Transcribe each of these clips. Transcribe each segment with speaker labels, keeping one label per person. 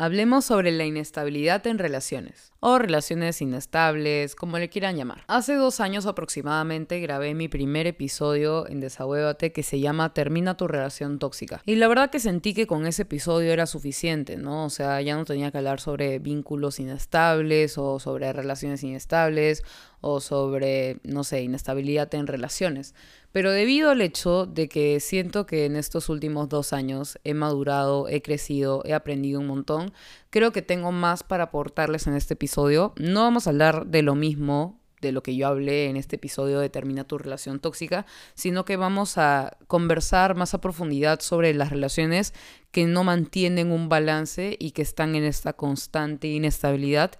Speaker 1: hablemos sobre la inestabilidad en relaciones, o relaciones inestables, como le quieran llamar. Hace dos años aproximadamente grabé mi primer episodio en Desahuévate que se llama Termina tu relación tóxica. Y la verdad que sentí que con ese episodio era suficiente, ¿no? O sea, ya no tenía que hablar sobre vínculos inestables o sobre relaciones inestables o sobre, no sé, inestabilidad en relaciones. Pero debido al hecho de que siento que en estos últimos dos años he madurado, he crecido, he aprendido un montón, creo que tengo más para aportarles en este episodio. No vamos a hablar de lo mismo de lo que yo hablé en este episodio de Termina tu relación tóxica, sino que vamos a conversar más a profundidad sobre las relaciones que no mantienen un balance y que están en esta constante inestabilidad.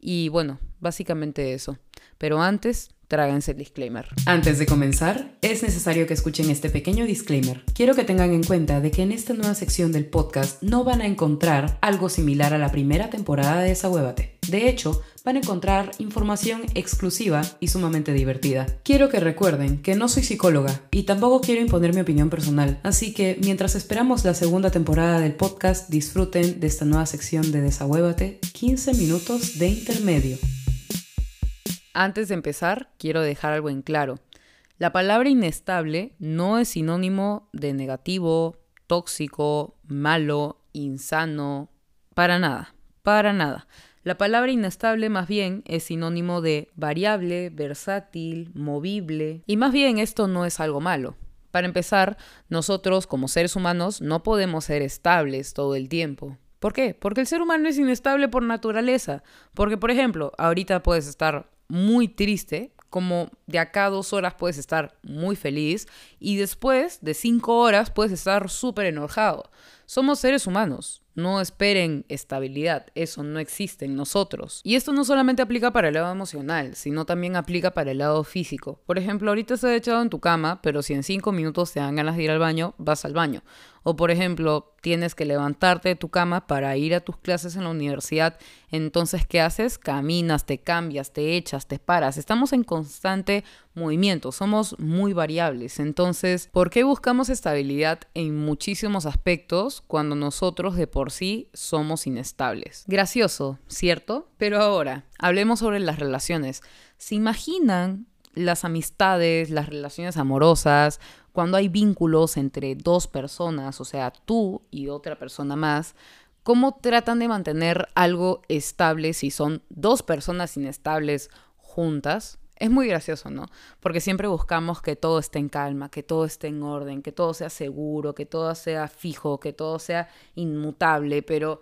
Speaker 1: Y bueno, básicamente eso. Pero antes, tráganse el disclaimer.
Speaker 2: Antes de comenzar, es necesario que escuchen este pequeño disclaimer. Quiero que tengan en cuenta de que en esta nueva sección del podcast no van a encontrar algo similar a la primera temporada de Desahuévate. De hecho, van a encontrar información exclusiva y sumamente divertida. Quiero que recuerden que no soy psicóloga y tampoco quiero imponer mi opinión personal, así que mientras esperamos la segunda temporada del podcast, disfruten de esta nueva sección de Desahuévate, 15 minutos de intermedio.
Speaker 1: Antes de empezar, quiero dejar algo en claro. La palabra inestable no es sinónimo de negativo, tóxico, malo, insano, para nada, para nada. La palabra inestable más bien es sinónimo de variable, versátil, movible, y más bien esto no es algo malo. Para empezar, nosotros como seres humanos no podemos ser estables todo el tiempo. ¿Por qué? Porque el ser humano es inestable por naturaleza. Porque, por ejemplo, ahorita puedes estar muy triste, como de acá a dos horas puedes estar muy feliz y después de cinco horas puedes estar súper enojado. Somos seres humanos, no esperen estabilidad, eso no existe en nosotros. Y esto no solamente aplica para el lado emocional, sino también aplica para el lado físico. Por ejemplo, ahorita estás echado en tu cama, pero si en cinco minutos te dan ganas de ir al baño, vas al baño. O por ejemplo, tienes que levantarte de tu cama para ir a tus clases en la universidad. Entonces, ¿qué haces? Caminas, te cambias, te echas, te paras. Estamos en constante movimiento, somos muy variables. Entonces, ¿por qué buscamos estabilidad en muchísimos aspectos cuando nosotros de por sí somos inestables? Gracioso, ¿cierto? Pero ahora, hablemos sobre las relaciones. ¿Se imaginan las amistades, las relaciones amorosas, cuando hay vínculos entre dos personas, o sea, tú y otra persona más, ¿cómo tratan de mantener algo estable si son dos personas inestables juntas? Es muy gracioso, ¿no? Porque siempre buscamos que todo esté en calma, que todo esté en orden, que todo sea seguro, que todo sea fijo, que todo sea inmutable, pero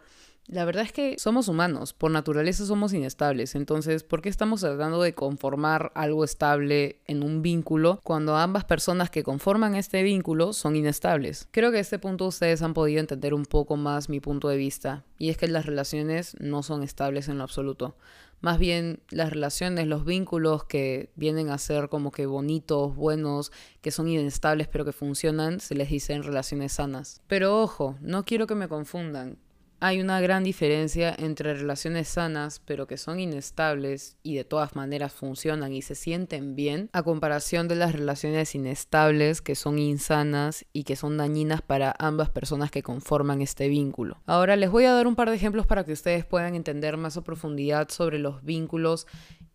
Speaker 1: la verdad es que somos humanos, por naturaleza somos inestables, entonces, ¿por qué estamos tratando de conformar algo estable en un vínculo cuando ambas personas que conforman este vínculo son inestables? Creo que a este punto ustedes han podido entender un poco más mi punto de vista, y es que las relaciones no son estables en lo absoluto. Más bien las relaciones, los vínculos que vienen a ser como que bonitos, buenos, que son inestables pero que funcionan, se les dicen relaciones sanas. Pero ojo, no quiero que me confundan hay una gran diferencia entre relaciones sanas pero que son inestables y de todas maneras funcionan y se sienten bien a comparación de las relaciones inestables que son insanas y que son dañinas para ambas personas que conforman este vínculo. Ahora les voy a dar un par de ejemplos para que ustedes puedan entender más a profundidad sobre los vínculos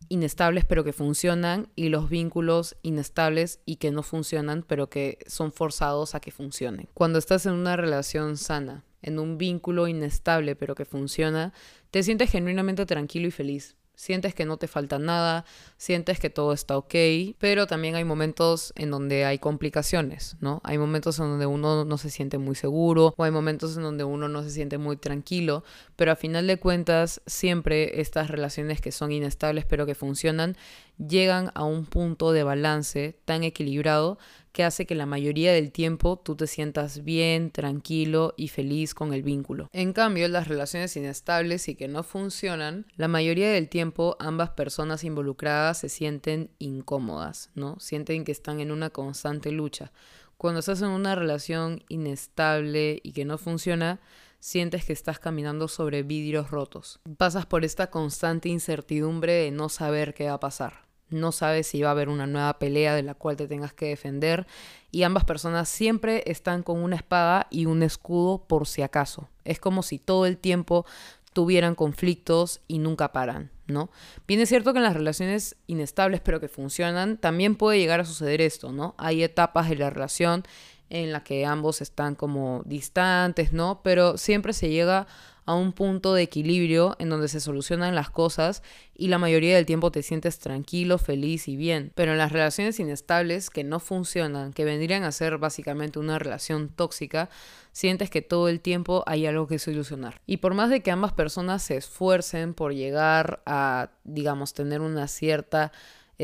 Speaker 1: inestables pero que funcionan y los vínculos inestables y que no funcionan pero que son forzados a que funcionen. Cuando estás en una relación sana, en un vínculo inestable pero que funciona, te sientes genuinamente tranquilo y feliz. Sientes que no te falta nada, sientes que todo está ok, pero también hay momentos en donde hay complicaciones, ¿no? Hay momentos en donde uno no se siente muy seguro o hay momentos en donde uno no se siente muy tranquilo, pero a final de cuentas siempre estas relaciones que son inestables pero que funcionan llegan a un punto de balance tan equilibrado que hace que la mayoría del tiempo tú te sientas bien, tranquilo y feliz con el vínculo. En cambio, las relaciones inestables y que no funcionan, la mayoría del tiempo ambas personas involucradas se sienten incómodas, ¿no? Sienten que están en una constante lucha. Cuando estás en una relación inestable y que no funciona, sientes que estás caminando sobre vidrios rotos. Pasas por esta constante incertidumbre de no saber qué va a pasar. No sabes si va a haber una nueva pelea de la cual te tengas que defender y ambas personas siempre están con una espada y un escudo por si acaso. Es como si todo el tiempo tuvieran conflictos y nunca paran, ¿no? Bien es cierto que en las relaciones inestables pero que funcionan, también puede llegar a suceder esto, ¿no? Hay etapas de la relación en la que ambos están como distantes, ¿no? Pero siempre se llega a un punto de equilibrio en donde se solucionan las cosas y la mayoría del tiempo te sientes tranquilo, feliz y bien. Pero en las relaciones inestables que no funcionan, que vendrían a ser básicamente una relación tóxica, sientes que todo el tiempo hay algo que solucionar. Y por más de que ambas personas se esfuercen por llegar a, digamos, tener una cierta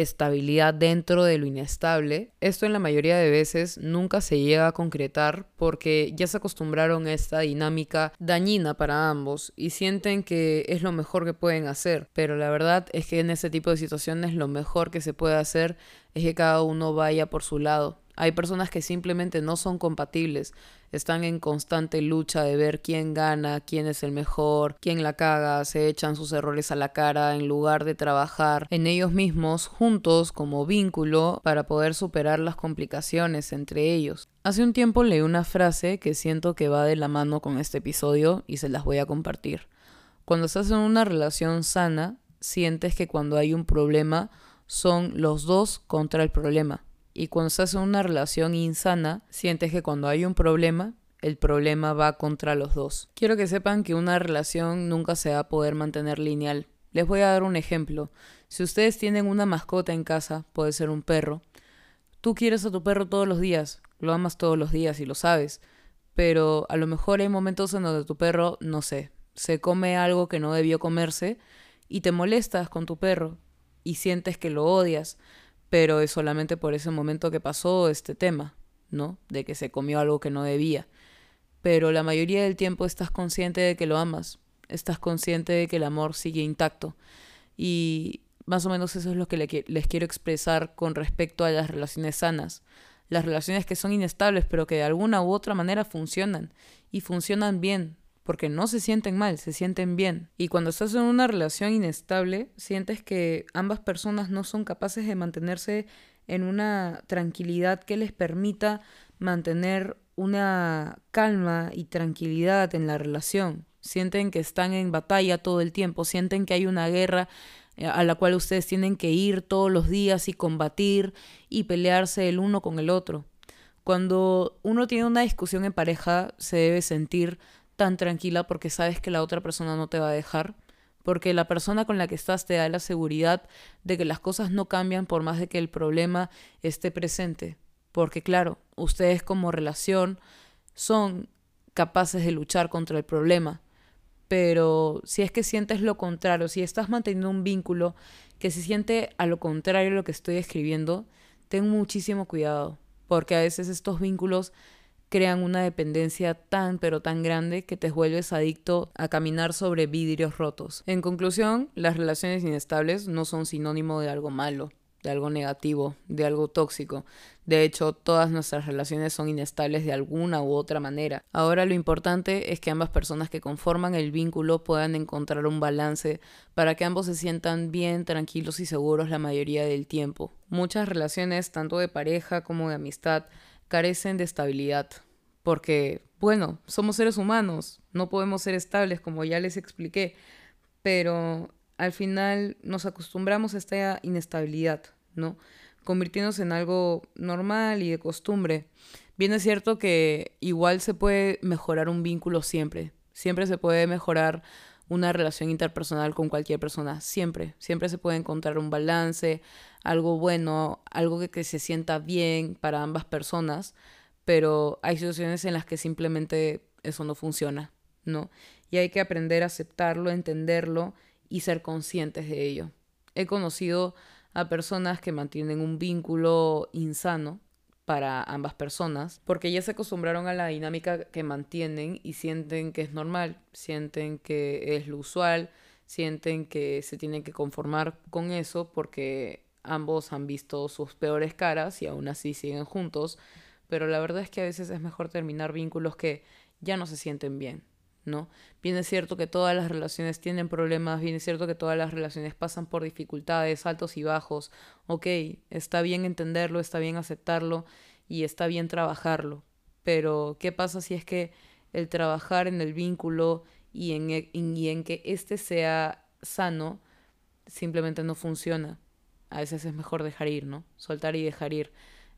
Speaker 1: estabilidad dentro de lo inestable. Esto en la mayoría de veces nunca se llega a concretar porque ya se acostumbraron a esta dinámica dañina para ambos y sienten que es lo mejor que pueden hacer. Pero la verdad es que en ese tipo de situaciones lo mejor que se puede hacer es que cada uno vaya por su lado hay personas que simplemente no son compatibles, están en constante lucha de ver quién gana, quién es el mejor, quién la caga, se echan sus errores a la cara en lugar de trabajar en ellos mismos juntos como vínculo para poder superar las complicaciones entre ellos. Hace un tiempo leí una frase que siento que va de la mano con este episodio y se las voy a compartir. Cuando estás en una relación sana, sientes que cuando hay un problema son los dos contra el problema y cuando estás en una relación insana, sientes que cuando hay un problema, el problema va contra los dos. Quiero que sepan que una relación nunca se va a poder mantener lineal. Les voy a dar un ejemplo. Si ustedes tienen una mascota en casa, puede ser un perro, tú quieres a tu perro todos los días, lo amas todos los días y lo sabes, pero a lo mejor hay momentos en donde tu perro, no sé, se come algo que no debió comerse y te molestas con tu perro y sientes que lo odias pero es solamente por ese momento que pasó este tema, ¿no? De que se comió algo que no debía. Pero la mayoría del tiempo estás consciente de que lo amas, estás consciente de que el amor sigue intacto. Y más o menos eso es lo que les quiero expresar con respecto a las relaciones sanas. Las relaciones que son inestables, pero que de alguna u otra manera funcionan. Y funcionan bien, porque no se sienten mal, se sienten bien. Y cuando estás en una relación inestable, sientes que ambas personas no son capaces de mantenerse en una tranquilidad que les permita mantener una calma y tranquilidad en la relación. Sienten que están en batalla todo el tiempo, sienten que hay una guerra eh, a la cual ustedes tienen que ir todos los días y combatir y pelearse el uno con el otro. Cuando uno tiene una discusión en pareja, se debe sentir tan tranquila porque sabes que la otra persona no te va a dejar, porque la persona con la que estás te da la seguridad de que las cosas no cambian por más de que el problema esté presente. Porque claro, ustedes como relación son capaces de luchar contra el problema. Pero si es que sientes lo contrario, si estás manteniendo un vínculo que se siente a lo contrario de lo que estoy escribiendo, ten muchísimo cuidado, porque a veces estos vínculos crean una dependencia tan pero tan grande que te vuelves adicto a caminar sobre vidrios rotos. En conclusión, las relaciones inestables no son sinónimo de algo malo, de algo negativo, de algo tóxico. De hecho, todas nuestras relaciones son inestables de alguna u otra manera. Ahora lo importante es que ambas personas que conforman el vínculo puedan encontrar un balance para que ambos se sientan bien, tranquilos y seguros la mayoría del tiempo. Muchas relaciones, tanto de pareja como de amistad, carecen de estabilidad. Porque, bueno, somos seres humanos, no podemos ser estables, como ya les expliqué, pero al final nos acostumbramos a esta inestabilidad, ¿no? Convirtiéndose en algo normal y de costumbre. Bien es cierto que igual se puede mejorar un vínculo siempre, siempre se puede mejorar una relación interpersonal con cualquier persona, siempre, siempre se puede encontrar un balance, algo bueno, algo que, se sienta bien para ambas personas, pero hay situaciones en las que simplemente eso no funciona, ¿no? Y hay que aprender a aceptarlo, entenderlo y ser conscientes de ello. He conocido a personas que mantienen un vínculo insano para ambas personas, porque ya se acostumbraron a la dinámica que mantienen y sienten que es normal, sienten que es lo usual, sienten que se tienen que conformar con eso porque ambos han visto sus peores caras y aún así siguen juntos, pero la verdad es que a veces es mejor terminar vínculos que ya no se sienten bien, ¿no? Bien es cierto que todas las relaciones tienen problemas, bien es cierto que todas las relaciones pasan por dificultades, altos y bajos. Ok, está bien entenderlo, está bien aceptarlo y está bien trabajarlo. Pero, ¿qué pasa si es que el trabajar en el vínculo y en, e, y en que éste sea sano simplemente no funciona? A veces es mejor dejar ir, ¿no? Soltar y dejar ir.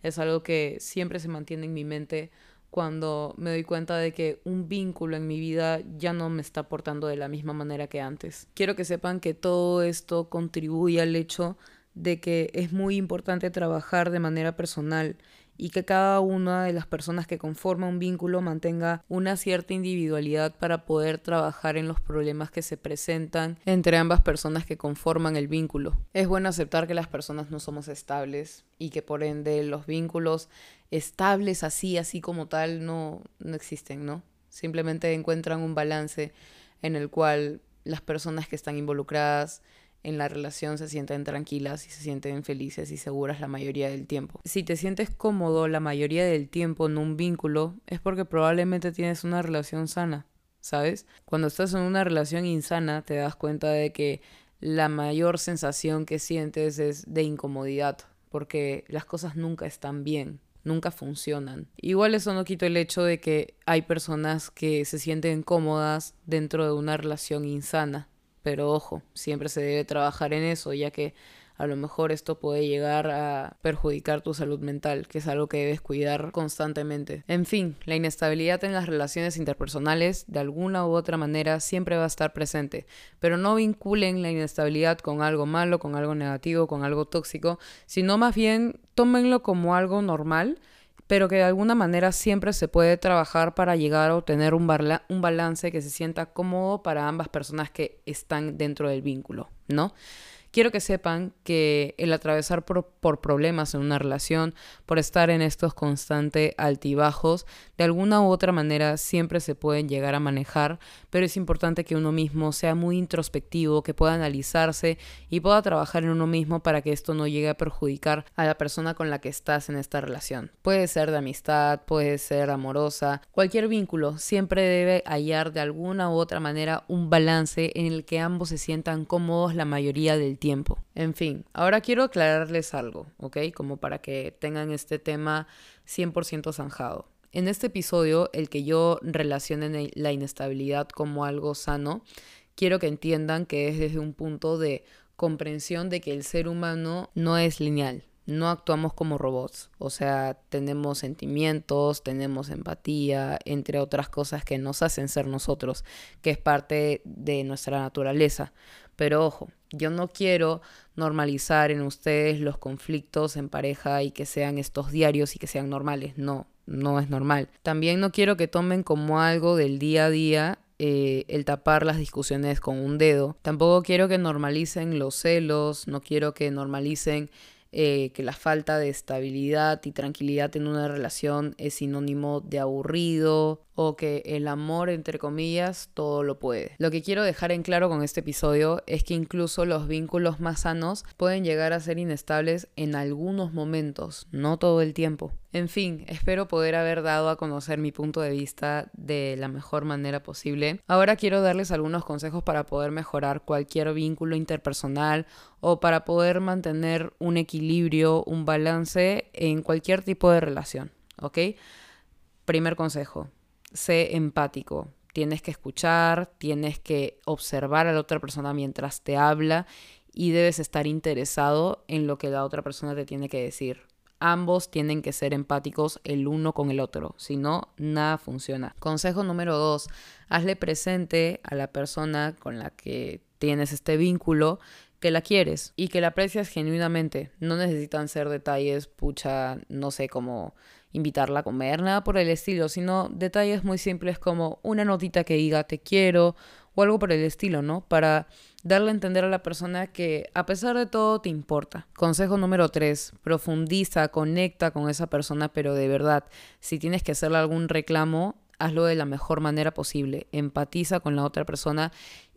Speaker 1: Es algo que siempre se mantiene en mi mente cuando me doy cuenta de que un vínculo en mi vida ya no me está aportando de la misma manera que antes. Quiero que sepan que todo esto contribuye al hecho de que es muy importante trabajar de manera personal y que cada una de las personas que conforman un vínculo mantenga una cierta individualidad para poder trabajar en los problemas que se presentan entre ambas personas que conforman el vínculo. Es bueno aceptar que las personas no somos estables y que por ende los vínculos estables así, así como tal, no, no existen, ¿no? Simplemente encuentran un balance en el cual las personas que están involucradas en la relación se sienten tranquilas y se sienten felices y seguras la mayoría del tiempo. Si te sientes cómodo la mayoría del tiempo en un vínculo, es porque probablemente tienes una relación sana, ¿sabes? Cuando estás en una relación insana, te das cuenta de que la mayor sensación que sientes es de incomodidad, porque las cosas nunca están bien, nunca funcionan. Igual eso no quita el hecho de que hay personas que se sienten cómodas dentro de una relación insana pero ojo, siempre se debe trabajar en eso, ya que a lo mejor esto puede llegar a perjudicar tu salud mental, que es algo que debes cuidar constantemente. En fin, la inestabilidad en las relaciones interpersonales de alguna u otra manera siempre va a estar presente, pero no vinculen la inestabilidad con algo malo, con algo negativo, con algo tóxico, sino más bien tómenlo como algo normal pero que de alguna manera siempre se puede trabajar para llegar a obtener un, un balance que se sienta cómodo para ambas personas que están dentro del vínculo, ¿no? Quiero que sepan que el atravesar por, problemas en una relación, por estar en estos constantes altibajos, de alguna u otra manera siempre se pueden llegar a manejar, pero es importante que uno mismo sea muy introspectivo, que pueda analizarse y pueda trabajar en uno mismo para que esto no llegue a perjudicar a la persona con la que estás en esta relación. Puede ser de amistad, puede ser amorosa, cualquier vínculo siempre debe hallar de alguna u otra manera un balance en el que ambos se sientan cómodos la mayoría del tiempo. En fin, ahora quiero aclararles algo, ¿ok? Como para que tengan este tema 100% zanjado. En este episodio, el que yo relacione la inestabilidad como algo sano, quiero que entiendan que es desde un punto de comprensión de que el ser humano no es lineal, no actuamos como robots, o sea, tenemos sentimientos, tenemos empatía, entre otras cosas que nos hacen ser nosotros, que es parte de nuestra naturaleza. Pero ojo, yo no quiero normalizar en ustedes los conflictos en pareja y que sean estos diarios y que sean normales. No, no es normal. También no quiero que tomen como algo del día a día eh, el tapar las discusiones con un dedo. Tampoco quiero que normalicen los celos, no quiero que normalicen eh, que la falta de estabilidad y tranquilidad en una relación es sinónimo de aburrido o que el amor, entre comillas, todo lo puede. Lo que quiero dejar en claro con este episodio es que incluso los vínculos más sanos pueden llegar a ser inestables en algunos momentos, no todo el tiempo. En fin, espero poder haber dado a conocer mi punto de vista de la mejor manera posible. Ahora quiero darles algunos consejos para poder mejorar cualquier vínculo interpersonal o para poder mantener un equilibrio, un balance en cualquier tipo de relación, ¿ok? Primer consejo, sé empático. Tienes que escuchar, tienes que observar a la otra persona mientras te habla y debes estar interesado en lo que la otra persona te tiene que decir. Ambos tienen que ser empáticos el uno con el otro, si no, nada funciona. Consejo número dos, hazle presente a la persona con la que tienes este vínculo que la quieres y que la aprecias genuinamente. No necesitan ser detalles, pucha, no sé, como invitarla a comer, nada por el estilo, sino detalles muy simples como una notita que diga te quiero o algo por el estilo, ¿no? Para darle a entender a la persona que a pesar de todo te importa. Consejo número 3, profundiza, conecta con esa persona, pero de verdad, si tienes que hacerle algún reclamo, hazlo de la mejor manera posible, empatiza con la otra persona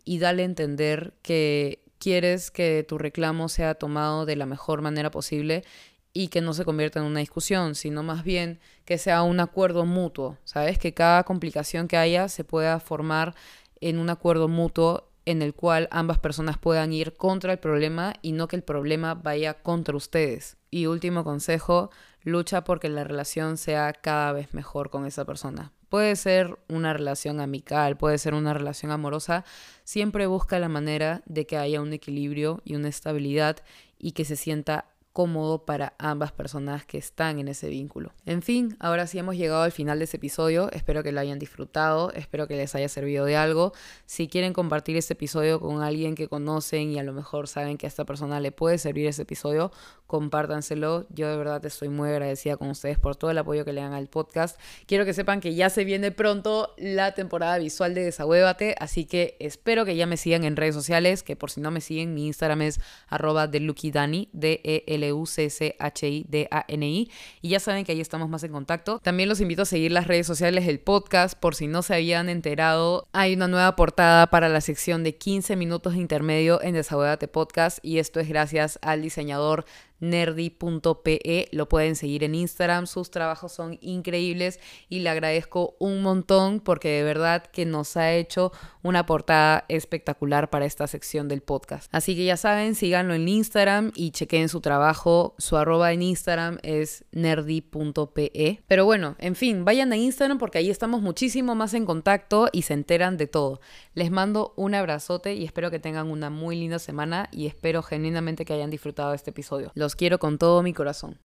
Speaker 1: y dale a entender que quieres que tu reclamo sea tomado de la mejor manera posible y que no se convierta en una discusión, sino más bien que sea un acuerdo mutuo, ¿sabes? Que cada complicación que haya se pueda formar en un acuerdo mutuo en el cual ambas personas puedan ir contra el problema y no que el problema vaya contra ustedes. Y último consejo, lucha porque la relación sea cada vez mejor con esa persona. Puede ser una relación amical, puede ser una relación amorosa, siempre busca la manera de que haya un equilibrio y una estabilidad y que se sienta cómodo para ambas personas que están en ese vínculo. En fin, ahora sí hemos llegado al final de ese episodio, espero que lo hayan disfrutado, espero que les haya servido de algo. Si quieren compartir este episodio con alguien que conocen y a lo mejor saben que a esta persona le puede servir ese episodio, compártanselo. Yo de verdad estoy muy agradecida con ustedes por todo el apoyo que le dan al podcast. Quiero que sepan que ya se viene pronto la temporada visual de Desahuévate, así que espero que ya me sigan en redes sociales, que por si no me siguen, mi Instagram es arroba de D-E-L L-U-C-C-H-I-D-A-N-I. Y ya saben que ahí estamos más en contacto. También los invito a seguir las redes sociales del podcast por si no se habían enterado. Hay una nueva portada para la sección de 15 minutos de intermedio en Desahogate Podcast y esto es gracias al diseñador nerdy.pe. Lo pueden seguir en Instagram, sus trabajos son increíbles y le agradezco un montón porque de verdad que nos ha hecho una portada espectacular para esta sección del podcast. Así que ya saben, síganlo en Instagram y chequen su trabajo. Su arroba en Instagram es nerdy.pe. Pero bueno, en fin, vayan a Instagram porque ahí estamos muchísimo más en contacto y se enteran de todo. Les mando un abrazote y espero que tengan una muy linda semana y espero genuinamente que hayan disfrutado este episodio. Los quiero con todo mi corazón.